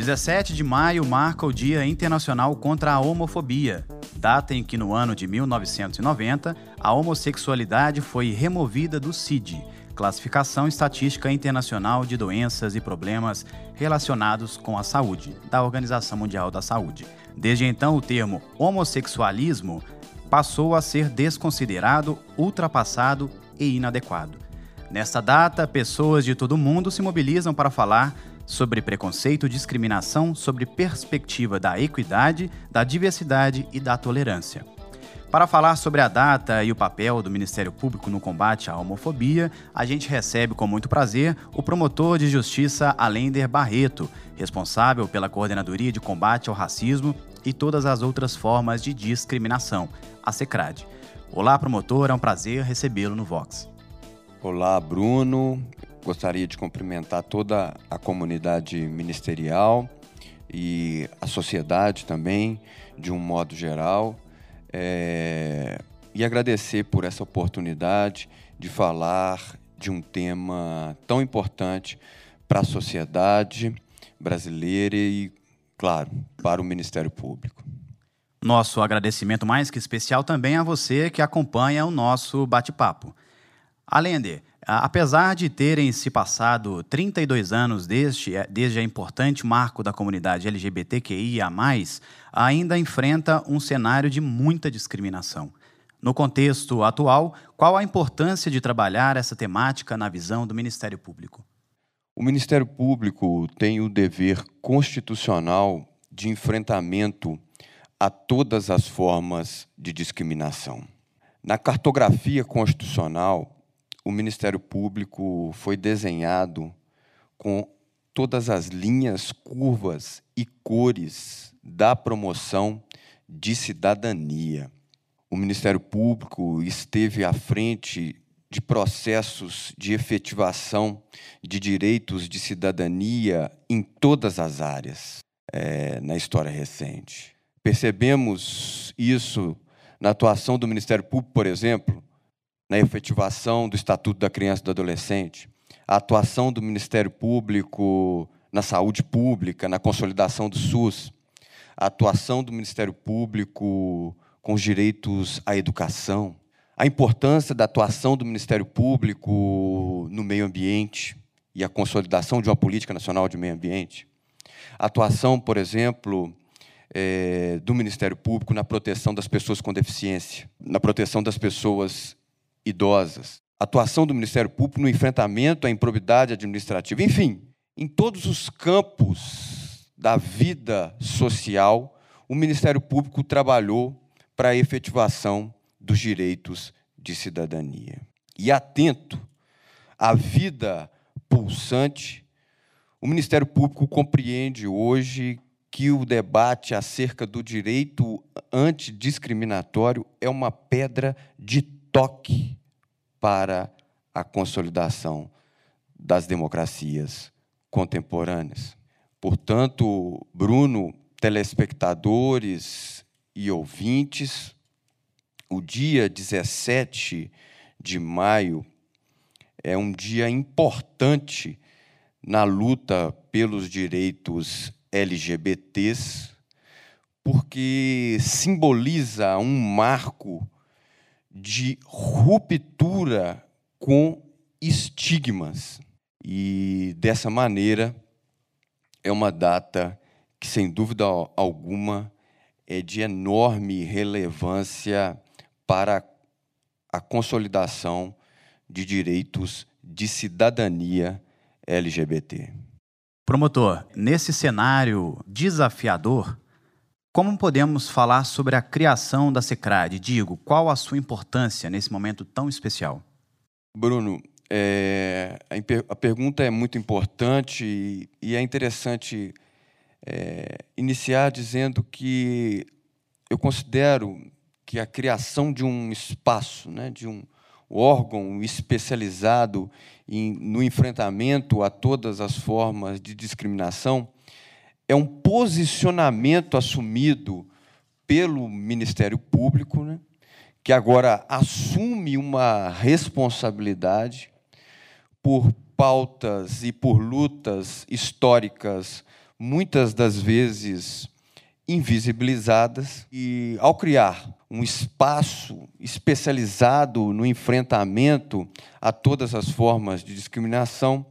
17 de maio marca o Dia Internacional contra a Homofobia, data em que, no ano de 1990, a homossexualidade foi removida do CID, Classificação Estatística Internacional de Doenças e Problemas Relacionados com a Saúde, da Organização Mundial da Saúde. Desde então, o termo homossexualismo passou a ser desconsiderado, ultrapassado e inadequado. Nesta data, pessoas de todo o mundo se mobilizam para falar sobre preconceito e discriminação sobre perspectiva da equidade, da diversidade e da tolerância. Para falar sobre a data e o papel do Ministério Público no combate à homofobia, a gente recebe com muito prazer o promotor de justiça Alender Barreto, responsável pela Coordenadoria de Combate ao Racismo e todas as outras formas de discriminação, a SECRAD. Olá, promotor, é um prazer recebê-lo no Vox. Olá, Bruno. Gostaria de cumprimentar toda a comunidade ministerial e a sociedade também, de um modo geral, é... e agradecer por essa oportunidade de falar de um tema tão importante para a sociedade brasileira e, claro, para o Ministério Público. Nosso agradecimento mais que especial também a você que acompanha o nosso bate-papo. Alender, apesar de terem se passado 32 anos desde, desde a importante marco da comunidade LGBTQIA, ainda enfrenta um cenário de muita discriminação. No contexto atual, qual a importância de trabalhar essa temática na visão do Ministério Público? O Ministério Público tem o dever constitucional de enfrentamento a todas as formas de discriminação. Na cartografia constitucional, o Ministério Público foi desenhado com todas as linhas, curvas e cores da promoção de cidadania. O Ministério Público esteve à frente de processos de efetivação de direitos de cidadania em todas as áreas é, na história recente. Percebemos isso na atuação do Ministério Público, por exemplo, na efetivação do Estatuto da Criança e do Adolescente, a atuação do Ministério Público na saúde pública, na consolidação do SUS, a atuação do Ministério Público com os direitos à educação, a importância da atuação do Ministério Público no meio ambiente e a consolidação de uma política nacional de meio ambiente, a atuação, por exemplo, é, do Ministério Público na proteção das pessoas com deficiência, na proteção das pessoas idosas, atuação do Ministério Público no enfrentamento à improbidade administrativa, enfim, em todos os campos da vida social, o Ministério Público trabalhou para a efetivação dos direitos de cidadania. E atento à vida pulsante, o Ministério Público compreende hoje que o debate acerca do direito antidiscriminatório é uma pedra de toque para a consolidação das democracias contemporâneas. Portanto, Bruno, telespectadores e ouvintes, o dia 17 de maio é um dia importante na luta pelos direitos LGBTs, porque simboliza um marco de ruptura com estigmas. E dessa maneira é uma data que, sem dúvida alguma, é de enorme relevância para a consolidação de direitos de cidadania LGBT. Promotor, nesse cenário desafiador, como podemos falar sobre a criação da Secrad? Digo, qual a sua importância nesse momento tão especial? Bruno, é, a, pergunta é muito importante e, e é interessante é, iniciar dizendo que eu considero que a criação de um espaço, né, de um órgão especializado em, no enfrentamento a todas as formas de discriminação, é um posicionamento assumido pelo Ministério Público, né, que agora assume uma responsabilidade por pautas e por lutas históricas muitas das vezes invisibilizadas, e ao criar um espaço especializado no enfrentamento a todas as formas de discriminação,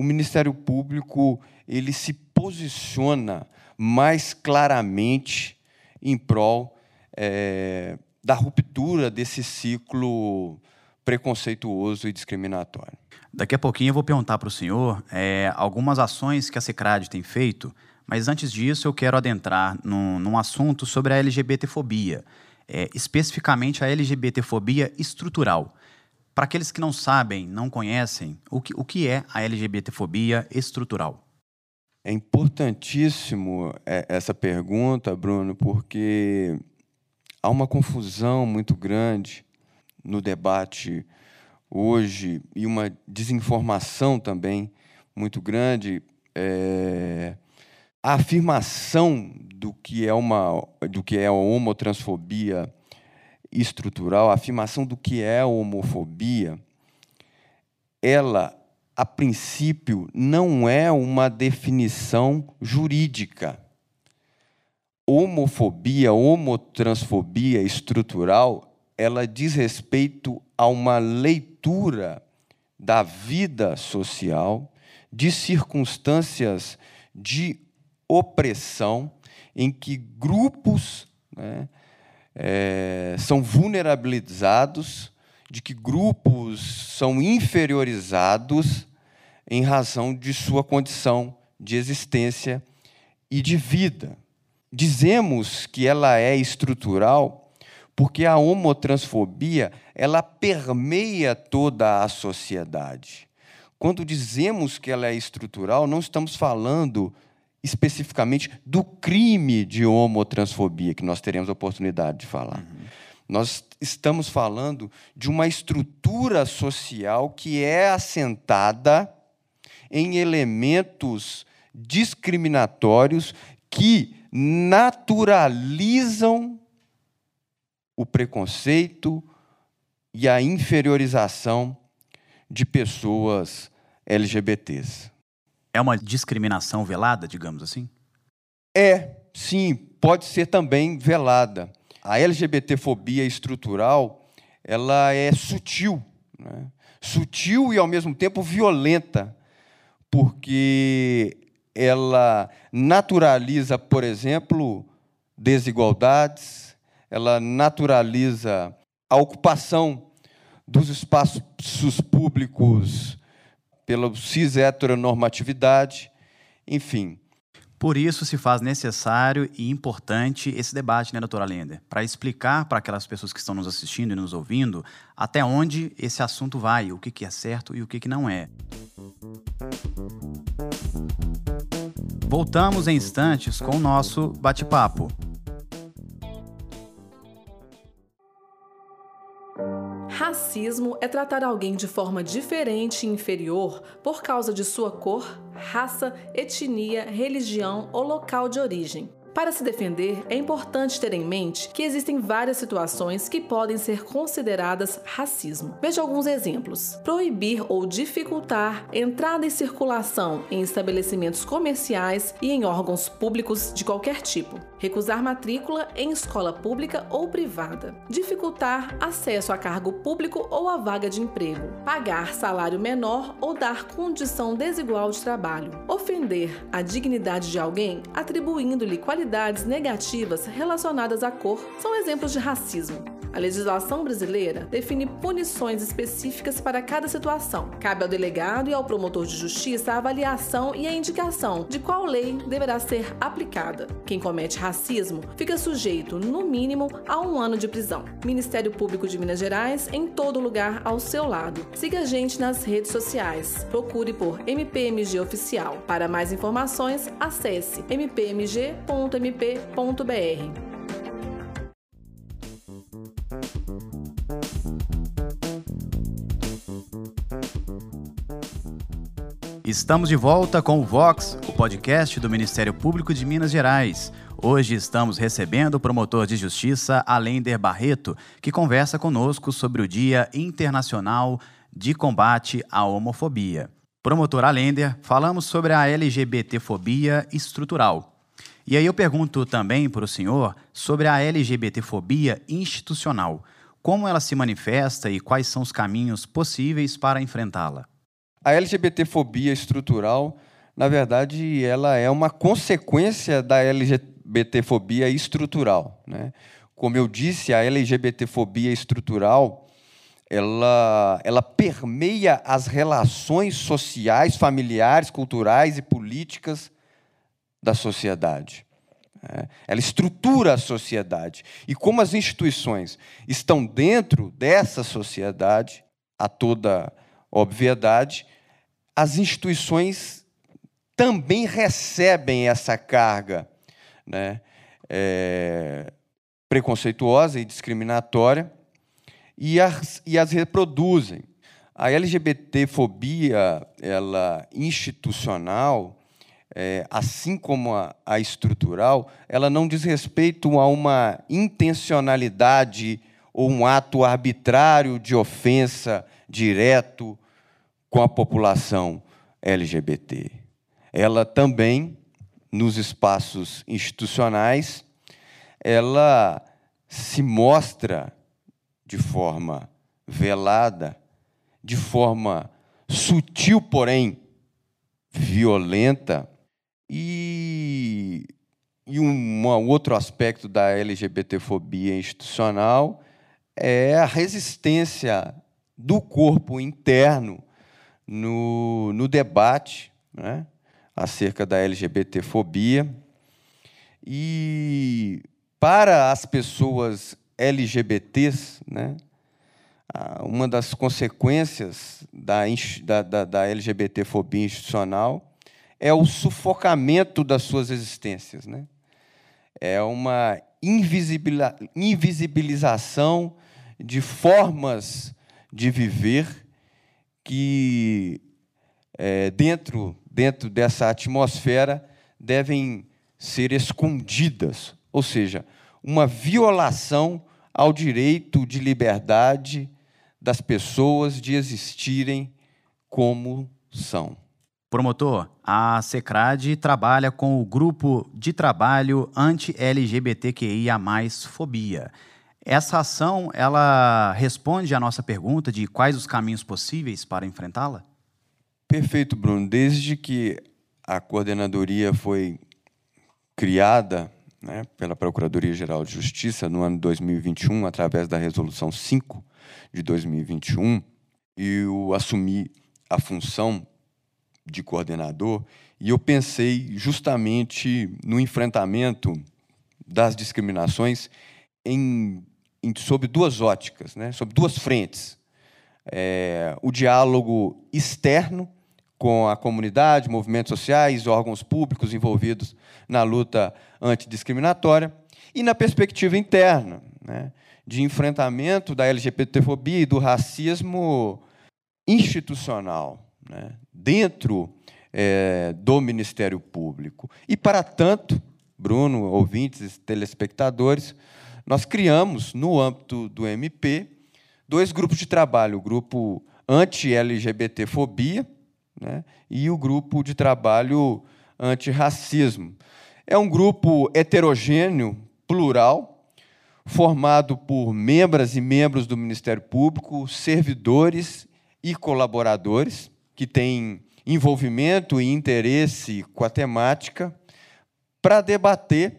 o Ministério Público ele se posiciona mais claramente em prol é, da ruptura desse ciclo preconceituoso e discriminatório. Daqui a pouquinho eu vou perguntar para o senhor é, algumas ações que a Secrad tem feito, mas antes disso eu quero adentrar num, num assunto sobre a LGBTfobia, é, especificamente a LGBTfobia estrutural. Para aqueles que não sabem, não conhecem, o que, o que é a LGBTfobia estrutural? É importantíssimo é, essa pergunta, Bruno, porque há uma confusão muito grande no debate hoje e uma desinformação também muito grande. É, a afirmação do que é uma do que é a homotransfobia estrutural, a afirmação do que é a homofobia, ela a princípio não é uma definição jurídica. Homofobia, homotransfobia estrutural, ela diz respeito a uma leitura da vida social, de circunstâncias de opressão, em que grupos né, é, são vulnerabilizados, de que grupos são inferiorizados em razão de sua condição de existência e de vida. Dizemos que ela é estrutural porque a homotransfobia ela permeia toda a sociedade. Quando dizemos que ela é estrutural, não estamos falando especificamente do crime de homotransfobia, que nós teremos a oportunidade de falar. Uhum. Nós estamos falando de uma estrutura social que é assentada em elementos discriminatórios que naturalizam o preconceito e a inferiorização de pessoas LGBTs. É uma discriminação velada, digamos assim? É, sim, pode ser também velada. A LGBTfobia estrutural, ela é sutil, né? sutil e ao mesmo tempo violenta, porque ela naturaliza, por exemplo, desigualdades, ela naturaliza a ocupação dos espaços públicos pela cis-heteronormatividade, enfim. Por isso se faz necessário e importante esse debate, né, doutora Lender? Para explicar para aquelas pessoas que estão nos assistindo e nos ouvindo até onde esse assunto vai, o que, que é certo e o que, que não é. Voltamos em instantes com o nosso bate-papo. Racismo é tratar alguém de forma diferente e inferior por causa de sua cor, raça, etnia, religião ou local de origem. Para se defender, é importante ter em mente que existem várias situações que podem ser consideradas racismo. Veja alguns exemplos: proibir ou dificultar entrada e circulação em estabelecimentos comerciais e em órgãos públicos de qualquer tipo, recusar matrícula em escola pública ou privada, dificultar acesso a cargo público ou a vaga de emprego, pagar salário menor ou dar condição desigual de trabalho, ofender a dignidade de alguém atribuindo-lhe qualidade negativas relacionadas à cor são exemplos de racismo. A legislação brasileira define punições específicas para cada situação. Cabe ao delegado e ao promotor de justiça a avaliação e a indicação de qual lei deverá ser aplicada. Quem comete racismo fica sujeito, no mínimo, a um ano de prisão. Ministério Público de Minas Gerais, em todo lugar ao seu lado. Siga a gente nas redes sociais. Procure por MPMG Oficial. Para mais informações, acesse mpmg.mp.br. Estamos de volta com o Vox, o podcast do Ministério Público de Minas Gerais. Hoje estamos recebendo o promotor de justiça Alender Barreto, que conversa conosco sobre o Dia Internacional de Combate à Homofobia. Promotor Alender, falamos sobre a LGBTfobia estrutural. E aí eu pergunto também para o senhor sobre a LGBTfobia institucional. Como ela se manifesta e quais são os caminhos possíveis para enfrentá-la? A LGBTfobia estrutural, na verdade, ela é uma consequência da LGBTfobia estrutural. Né? Como eu disse, a LGBTfobia estrutural ela, ela permeia as relações sociais, familiares, culturais e políticas da sociedade. É, ela estrutura a sociedade. E como as instituições estão dentro dessa sociedade, a toda obviedade, as instituições também recebem essa carga né, é, preconceituosa e discriminatória e as, e as reproduzem. A LGBTfobia ela institucional é, assim como a, a, estrutural, ela não diz respeito a uma intencionalidade ou um ato arbitrário de ofensa direto com a população LGBT. Ela também, nos espaços institucionais, ela se mostra de forma velada, de forma sutil, porém violenta, e, e um, um outro aspecto da LGBTfobia institucional é a resistência do corpo interno no, no debate né, acerca da LGBTfobia. E para as pessoas LGBTs, né, uma das consequências da, da, da LGBTfobia institucional é o sufocamento das suas existências. Né? É uma invisibilização de formas de viver que, é, dentro, dentro dessa atmosfera, devem ser escondidas, ou seja, uma violação ao direito de liberdade das pessoas de existirem como são. Promotor, a SECRAD trabalha com o grupo de trabalho anti-LGBTQIA+, fobia. Essa ação, ela responde à nossa pergunta de quais os caminhos possíveis para enfrentá-la? Perfeito, Bruno. Desde que a coordenadoria foi criada né, pela Procuradoria-Geral de Justiça no ano 2021, através da Resolução 5 de 2021, e eu assumi a função de coordenador, e eu pensei justamente no enfrentamento das discriminações em, em sob duas óticas, né, sob duas frentes. É, o diálogo externo com a comunidade, movimentos sociais, órgãos públicos envolvidos na luta antidiscriminatória, e na perspectiva interna, né, de enfrentamento da LGBTfobia e do racismo institucional, né, dentro é, do Ministério Público. E, para tanto, Bruno, ouvintes telespectadores, nós criamos, no âmbito do MP, dois grupos de trabalho: o grupo anti-LGBTfobia né, e o grupo de trabalho anti-racismo. É um grupo heterogêneo, plural, formado por membros e membros do Ministério Público, servidores e colaboradores que têm envolvimento e interesse com a temática para debater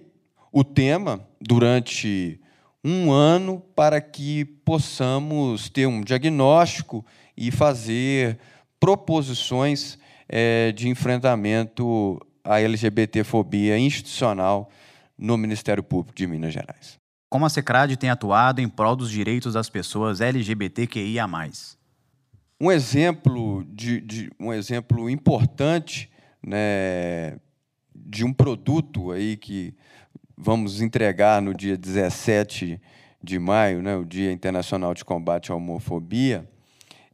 o tema durante um ano para que possamos ter um diagnóstico e fazer proposições é, de enfrentamento à LGBTfobia institucional no Ministério Público de Minas Gerais. Como a SECRAD tem atuado em prol dos direitos das pessoas LGBTQIA+. Um exemplo, de, de um exemplo importante né, de um produto aí que vamos entregar no dia 17 de maio, né, o Dia Internacional de Combate à Homofobia,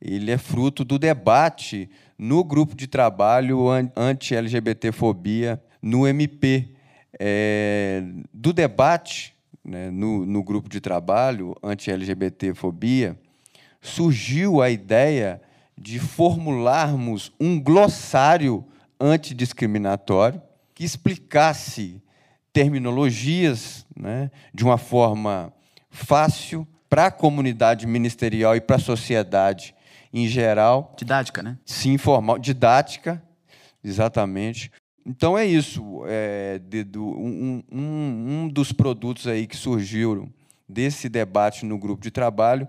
ele é fruto do debate no grupo de trabalho anti-LGBTfobia no MP. É, do debate né, no, no grupo de trabalho anti-LGBTfobia, surgiu a ideia de formularmos um glossário antidiscriminatório que explicasse terminologias né, de uma forma fácil para a comunidade ministerial e para a sociedade em geral. Didática, né? Sim, formal. Didática, exatamente. Então é isso. É, de, do, um, um, um dos produtos aí que surgiram desse debate no grupo de trabalho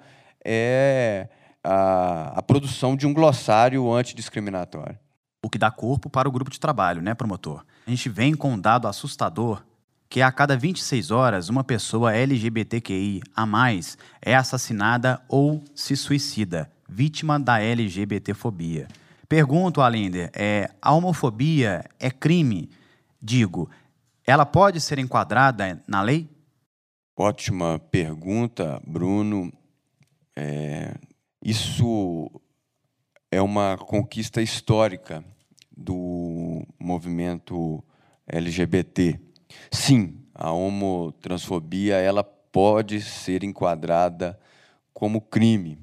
é a, a produção de um glossário antidiscriminatório. O que dá corpo para o grupo de trabalho, né, promotor? A gente vem com um dado assustador que a cada 26 horas uma pessoa LGBTQI a mais é assassinada ou se suicida, vítima da LGBTfobia. Pergunto, Alinder, é, a homofobia é crime? Digo, ela pode ser enquadrada na lei? Ótima pergunta, Bruno. É, isso é uma conquista histórica do movimento LGBT. Sim, a homotransfobia ela pode ser enquadrada como crime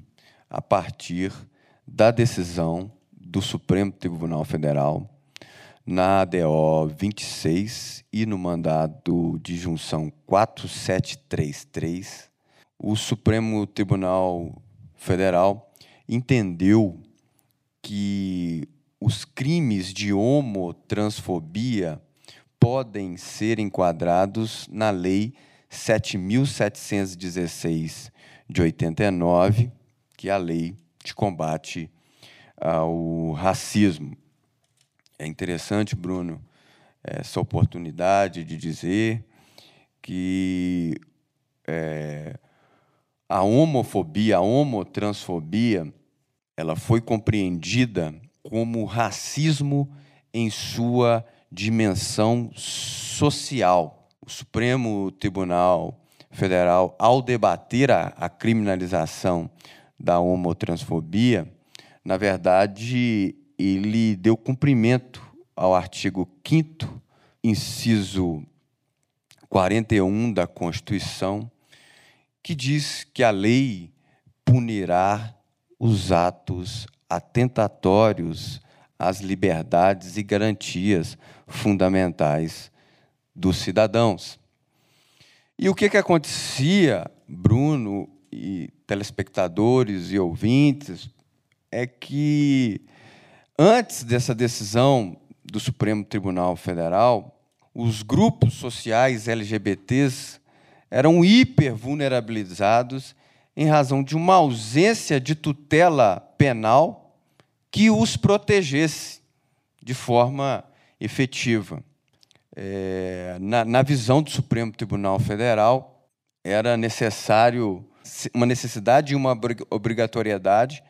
a partir da decisão do Supremo Tribunal Federal na ADO 26 e no mandado de junção 4733, o Supremo Tribunal Federal entendeu que os crimes de homotransfobia podem ser enquadrados na Lei 7.716 de 89, que é a lei de combate ao racismo. É interessante, Bruno, essa oportunidade de dizer que é, a homofobia, a homotransfobia, ela foi compreendida como racismo em sua dimensão social. O Supremo Tribunal Federal, ao debater a, a criminalização da homotransfobia, na verdade, ele deu cumprimento ao artigo 5 inciso 41 da Constituição, que diz que a lei punirá os atos atentatórios às liberdades e garantias fundamentais dos cidadãos. E o que, que acontecia, Bruno e telespectadores e ouvintes, é que antes dessa decisão do Supremo Tribunal Federal, os grupos sociais LGBTs eram hipervulnerabilizados em razão de uma ausência de tutela penal que os protegesse de forma efetiva. É, na, na visão do Supremo Tribunal Federal, era necessário uma necessidade e uma obrigatoriedade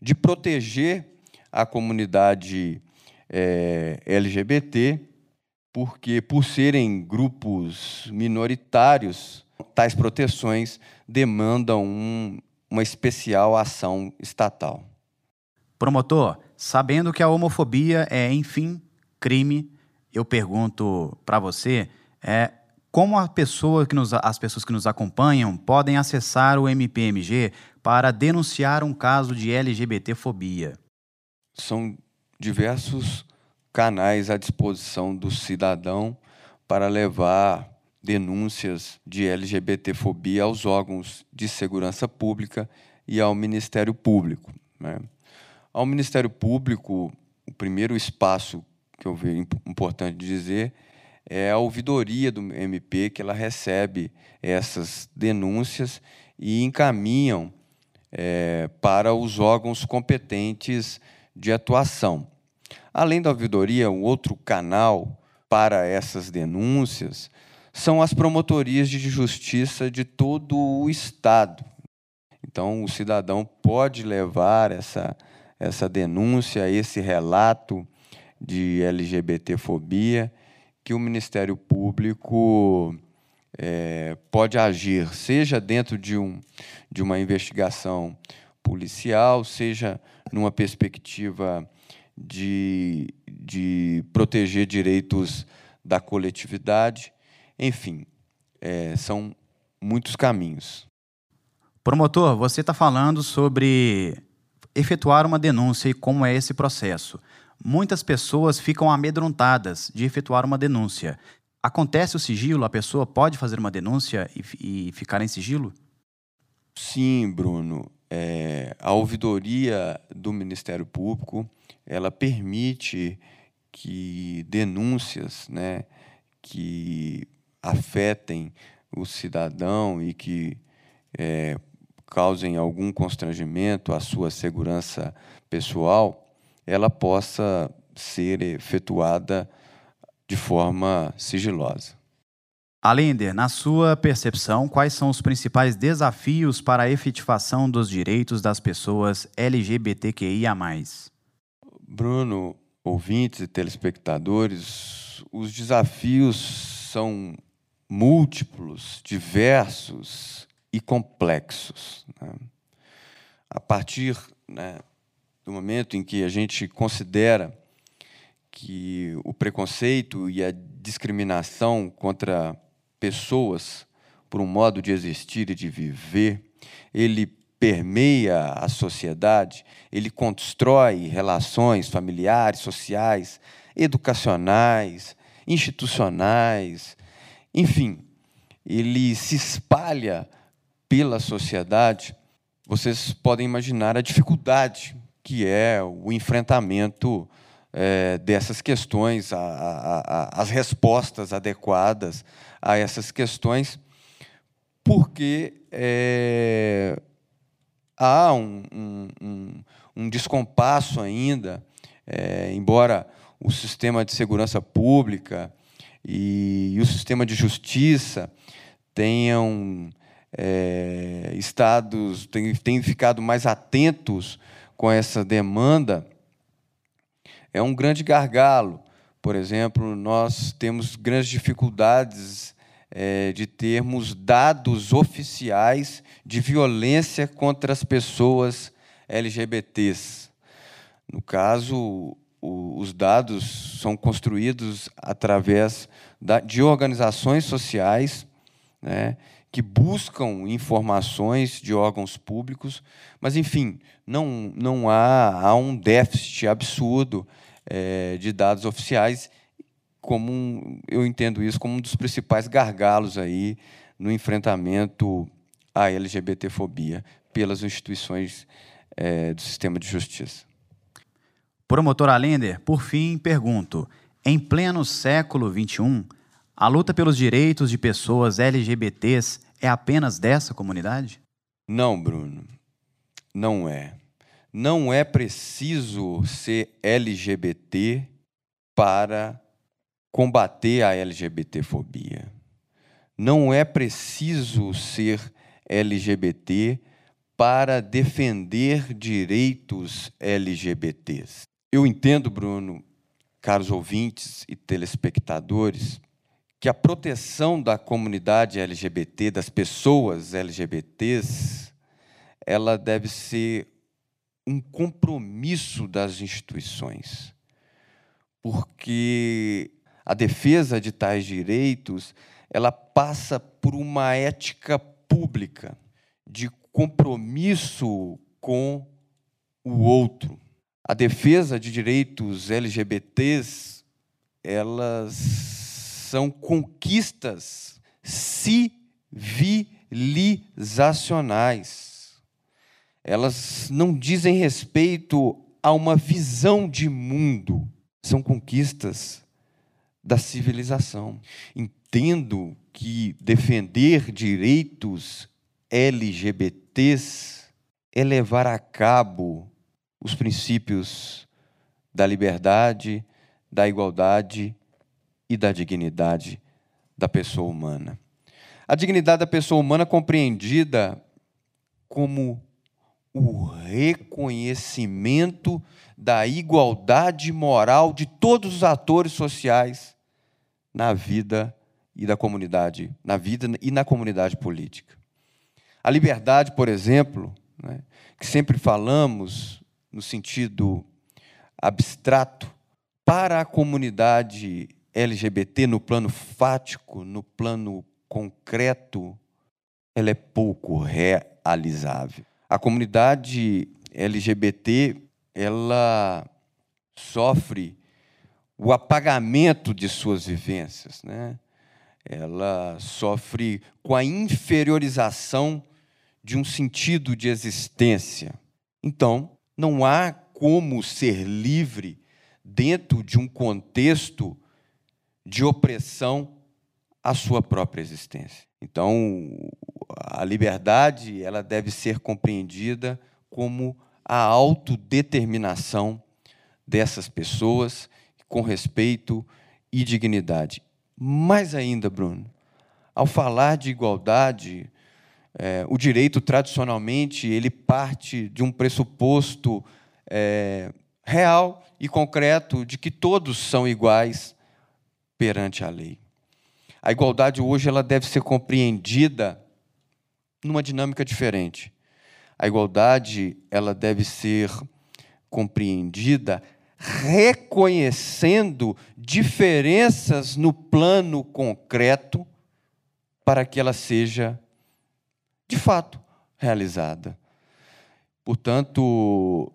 de proteger a comunidade é, LGBT, porque, por serem grupos minoritários, tais proteções demandam um, uma especial ação estatal. Promotor, sabendo que a homofobia é, enfim, crime, eu pergunto para você, é como a pessoa que nos, as pessoas que nos acompanham podem acessar o MPMG para denunciar um caso de LGBTfobia? São diversos canais à disposição do cidadão para levar denúncias de LGBTfobia aos órgãos de segurança pública e ao Ministério Público. Né? Ao Ministério Público, o primeiro espaço que eu vejo importante dizer é a ouvidoria do MP, que ela recebe essas denúncias e encaminham é, para os órgãos competentes de atuação. Além da ouvidoria, um outro canal para essas denúncias são as promotorias de justiça de todo o Estado. Então, o cidadão pode levar essa, essa denúncia, esse relato de LGBTfobia, que o Ministério Público é, pode agir, seja dentro de, um, de uma investigação policial, seja numa perspectiva de, de proteger direitos da coletividade, enfim, é, são muitos caminhos. Promotor, você está falando sobre efetuar uma denúncia e como é esse processo. Muitas pessoas ficam amedrontadas de efetuar uma denúncia. Acontece o sigilo? A pessoa pode fazer uma denúncia e, e ficar em sigilo? Sim, Bruno. É, a ouvidoria do Ministério Público ela permite que denúncias né, que afetem o cidadão e que é, causem algum constrangimento à sua segurança pessoal, ela possa ser efetuada de forma sigilosa. Alender, na sua percepção, quais são os principais desafios para a efetivação dos direitos das pessoas LGBTQIA? Bruno, ouvintes e telespectadores, os desafios são múltiplos, diversos e complexos. Né? A partir né, do momento em que a gente considera que o preconceito e a discriminação contra pessoas por um modo de existir e de viver, ele permeia a sociedade, ele constrói relações familiares, sociais, educacionais, institucionais, enfim, ele se espalha pela sociedade. Vocês podem imaginar a dificuldade que é o enfrentamento é, dessas questões, a, a, a, as respostas adequadas a essas questões, porque é, há um, um, um, descompasso ainda, é, embora o sistema de segurança pública e, e o sistema de justiça tenham é, estados, tenham ficado mais atentos com essa demanda, é um grande gargalo. Por exemplo, nós temos grandes dificuldades é, de termos dados oficiais de violência contra as pessoas LGBTs. No caso, o, os dados são construídos através da, de organizações sociais né, que buscam informações de órgãos públicos, mas, enfim, não, não há, há um déficit absurdo é, de dados oficiais como um, eu entendo isso como um dos principais gargalos aí no enfrentamento à LGBTfobia pelas instituições é, do sistema de justiça. Promotor Alender, por fim, pergunto: em pleno século XXI, a luta pelos direitos de pessoas LGBTs é apenas dessa comunidade? Não, Bruno, não é. Não é preciso ser LGBT para combater a LGBTfobia. Não é preciso ser LGBT para defender direitos LGBTs. Eu entendo, Bruno, caros ouvintes e telespectadores, que a proteção da comunidade LGBT, das pessoas LGBTs, ela deve ser um compromisso das instituições. Porque a defesa de tais direitos, ela passa por uma ética pública de compromisso com o outro. A defesa de direitos LGBTs, elas são conquistas civilizacionais. Elas não dizem respeito a uma visão de mundo, são conquistas da civilização. Entendo que defender direitos LGBTs é levar a cabo os princípios da liberdade, da igualdade e da dignidade da pessoa humana. A dignidade da pessoa humana compreendida como o reconhecimento da igualdade moral de todos os atores sociais na vida e da comunidade, na vida e na comunidade política. A liberdade, por exemplo, né, que sempre falamos no sentido abstrato, para a comunidade LGBT no plano fático, no plano concreto, ela é pouco realizável. A comunidade LGBT ela sofre o apagamento de suas vivências, né? Ela sofre com a inferiorização de um sentido de existência. Então, não há como ser livre dentro de um contexto de opressão à sua própria existência. Então, a liberdade ela deve ser compreendida como a autodeterminação dessas pessoas com respeito e dignidade. Mais ainda, Bruno, ao falar de igualdade, é, o direito tradicionalmente ele parte de um pressuposto é, real e concreto de que todos são iguais perante a lei. A igualdade hoje ela deve ser compreendida numa dinâmica diferente. A igualdade ela deve ser compreendida reconhecendo diferenças no plano concreto para que ela seja de fato realizada. Portanto,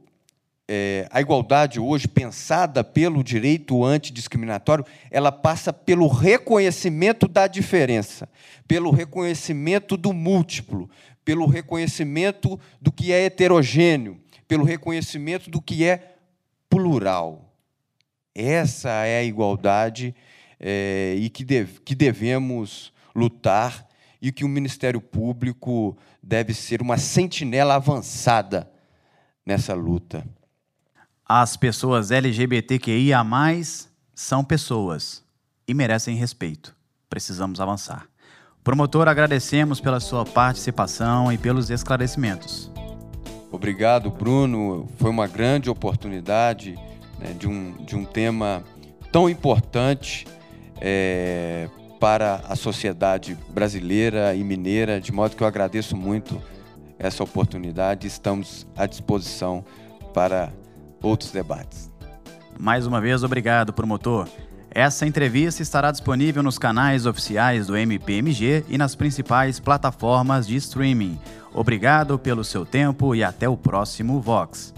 é, a igualdade hoje, pensada pelo direito antidiscriminatório, ela passa pelo reconhecimento da diferença, pelo reconhecimento do múltiplo, pelo reconhecimento do que é heterogêneo, pelo reconhecimento do que é plural. Essa é a igualdade é, e que, deve, que devemos lutar e que o Ministério Público deve ser uma sentinela avançada nessa luta. As pessoas LGBTQIA são pessoas e merecem respeito. Precisamos avançar. Promotor, agradecemos pela sua participação e pelos esclarecimentos. Obrigado, Bruno. Foi uma grande oportunidade né, de, um, de um tema tão importante é, para a sociedade brasileira e mineira, de modo que eu agradeço muito essa oportunidade. Estamos à disposição para outros debates. Mais uma vez, obrigado, promotor. Essa entrevista estará disponível nos canais oficiais do MPMG e nas principais plataformas de streaming. Obrigado pelo seu tempo e até o próximo Vox.